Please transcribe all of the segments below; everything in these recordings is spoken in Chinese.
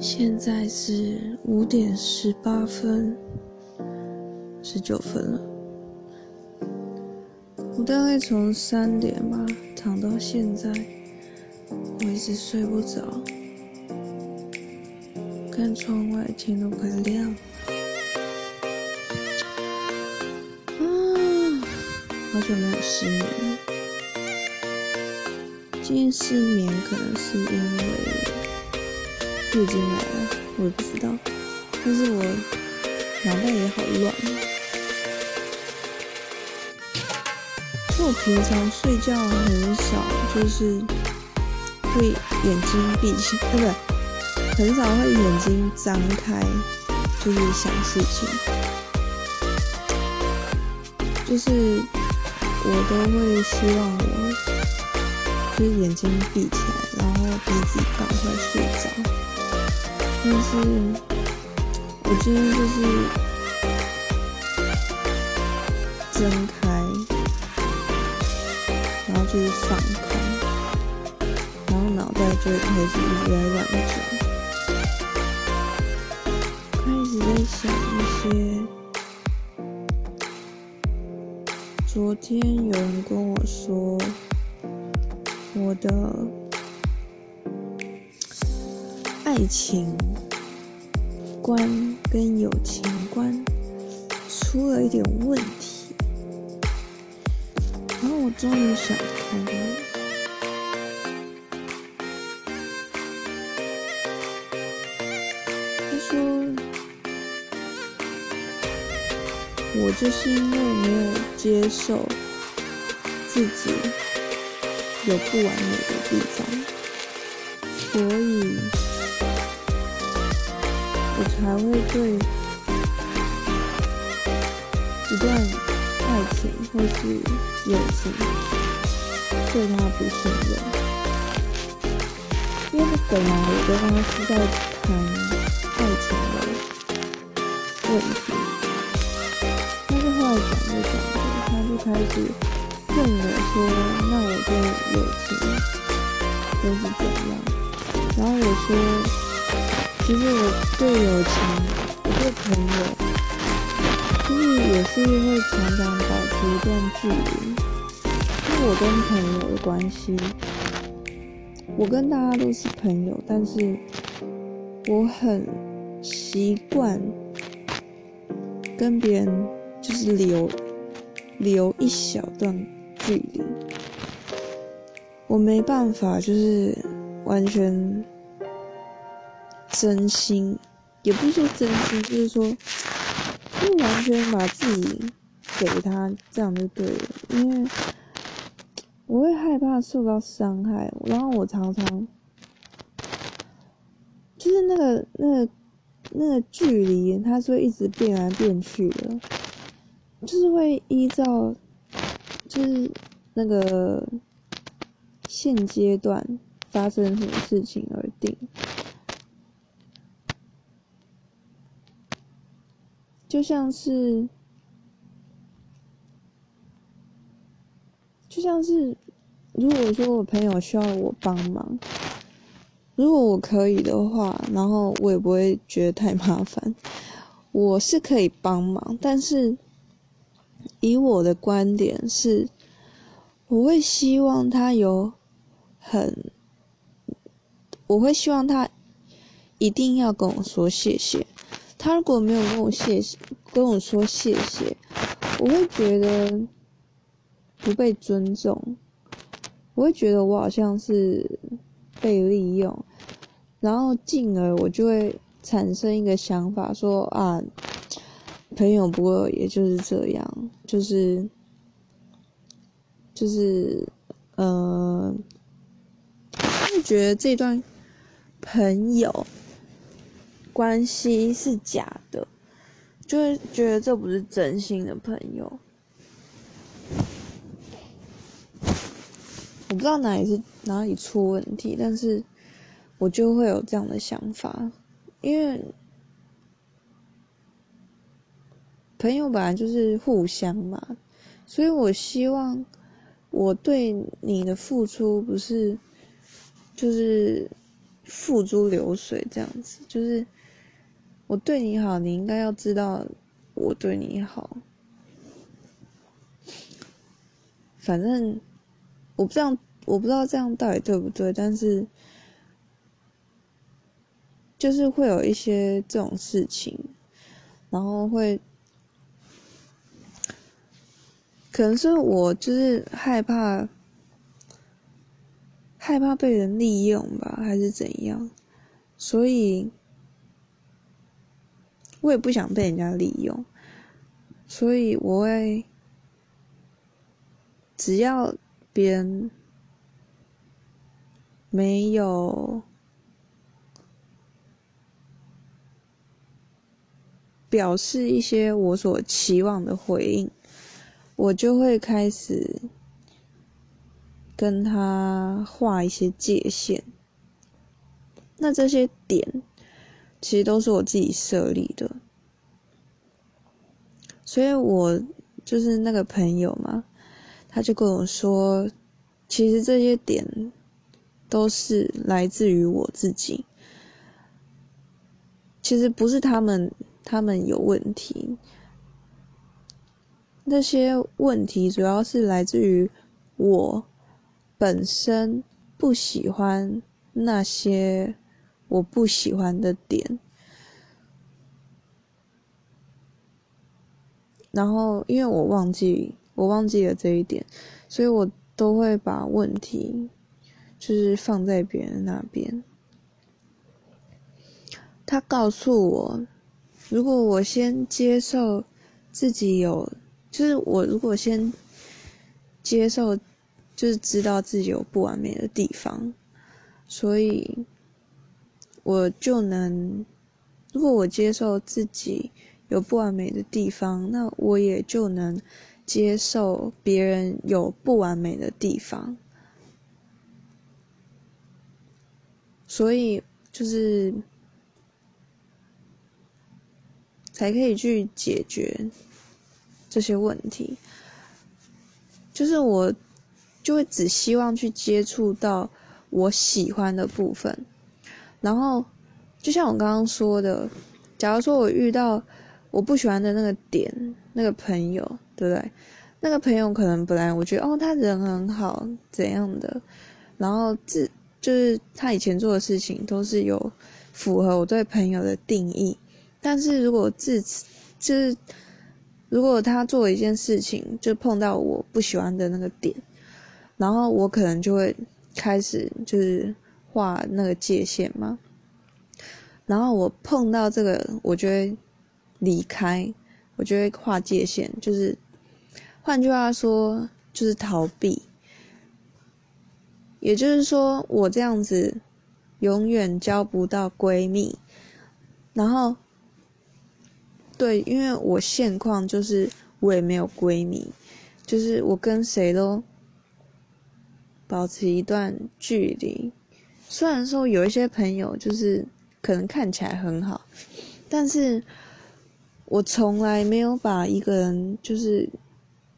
现在是五点十八分，十九分了。我大概从三点吧躺到现在，我一直睡不着。看窗外，天都快亮了。啊，好久没有失眠了。今天失眠可能是因为月经来了，我也不知道。但是我脑袋也好乱。就我平常睡觉很少，就是会眼睛闭起，不对，很少会眼睛张开，就是想事情。就是我都会希望我就是眼睛闭起来，然后逼自己赶快睡着。但是我今天就是睁开，然后就是放开，然后脑袋就开始一直在乱转，开始在想一些。昨天有人跟我说，我的爱情观跟友情观出了一点问题，然后我终于想通了。他说。我就是因为没有接受自己有不完美的地方，所以还会对一段爱情或是友情对他不信任，因为本来我跟他是在谈爱情的问题。但是后来讲着讲着，他就开始问我说：“那我对友情都是怎样？”然后我说：“其实我对友情，我对朋友，就是也是会常常保持一段距离。因为我跟朋友的关系，我跟大家都是朋友，但是我很习惯跟别人。”就是留留一小段距离，我没办法，就是完全真心，也不是说真心，就是说，就完全把自己给他，这样就对了。因为我会害怕受到伤害，然后我常常就是那个那个那个距离，它是会一直变来变去的。就是会依照，就是那个现阶段发生什么事情而定，就像是，就像是，如果说我朋友需要我帮忙，如果我可以的话，然后我也不会觉得太麻烦，我是可以帮忙，但是。以我的观点是，我会希望他有很，我会希望他一定要跟我说谢谢。他如果没有跟我谢谢，跟我说谢谢，我会觉得不被尊重，我会觉得我好像是被利用，然后进而我就会产生一个想法说啊。朋友不过也就是这样，就是，就是，呃，就觉得这段朋友关系是假的，就会觉得这不是真心的朋友。我不知道哪里是哪里出问题，但是我就会有这样的想法，因为。朋友本来就是互相嘛，所以我希望我对你的付出不是，就是付诸流水这样子，就是我对你好，你应该要知道我对你好。反正我不知道，我不知道这样到底对不对，但是就是会有一些这种事情，然后会。可能是我就是害怕，害怕被人利用吧，还是怎样？所以，我也不想被人家利用，所以我会，只要别人没有表示一些我所期望的回应。我就会开始跟他画一些界限，那这些点其实都是我自己设立的，所以我就是那个朋友嘛，他就跟我说，其实这些点都是来自于我自己，其实不是他们他们有问题。那些问题主要是来自于我本身不喜欢那些我不喜欢的点，然后因为我忘记我忘记了这一点，所以我都会把问题就是放在别人那边。他告诉我，如果我先接受自己有。就是我如果先接受，就是知道自己有不完美的地方，所以我就能，如果我接受自己有不完美的地方，那我也就能接受别人有不完美的地方，所以就是才可以去解决。这些问题，就是我就会只希望去接触到我喜欢的部分，然后就像我刚刚说的，假如说我遇到我不喜欢的那个点，那个朋友，对不对？那个朋友可能本来我觉得哦，他人很好，怎样的，然后自就是他以前做的事情都是有符合我对朋友的定义，但是如果自此就是。如果他做一件事情，就碰到我不喜欢的那个点，然后我可能就会开始就是画那个界限嘛。然后我碰到这个，我就会离开，我就会画界限，就是换句话说，就是逃避。也就是说，我这样子永远交不到闺蜜，然后。对，因为我现况就是我也没有闺蜜，就是我跟谁都保持一段距离。虽然说有一些朋友就是可能看起来很好，但是我从来没有把一个人就是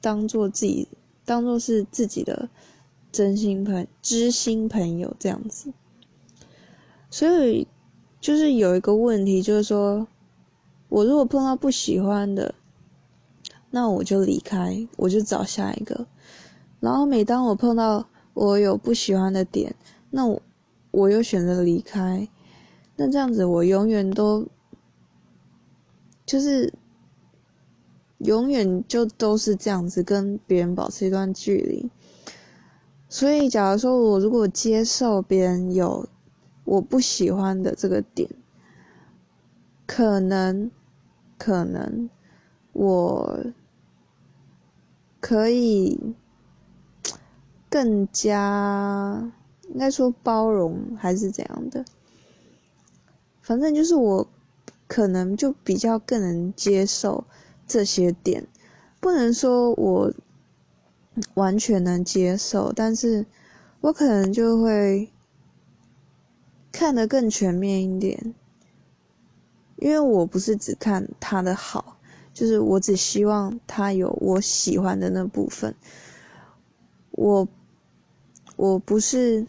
当做自己，当做是自己的真心朋、知心朋友这样子。所以就是有一个问题，就是说。我如果碰到不喜欢的，那我就离开，我就找下一个。然后每当我碰到我有不喜欢的点，那我我又选择离开。那这样子，我永远都就是永远就都是这样子跟别人保持一段距离。所以，假如说我如果接受别人有我不喜欢的这个点，可能。可能我可以更加应该说包容还是怎样的，反正就是我可能就比较更能接受这些点，不能说我完全能接受，但是我可能就会看得更全面一点。因为我不是只看他的好，就是我只希望他有我喜欢的那部分。我我不是，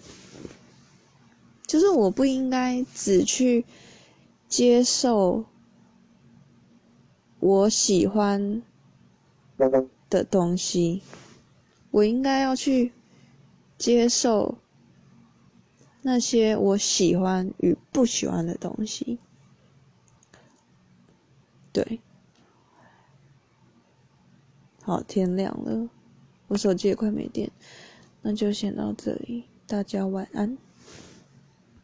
就是我不应该只去接受我喜欢的东西，我应该要去接受那些我喜欢与不喜欢的东西。对，好，天亮了，我手机也快没电，那就先到这里，大家晚安。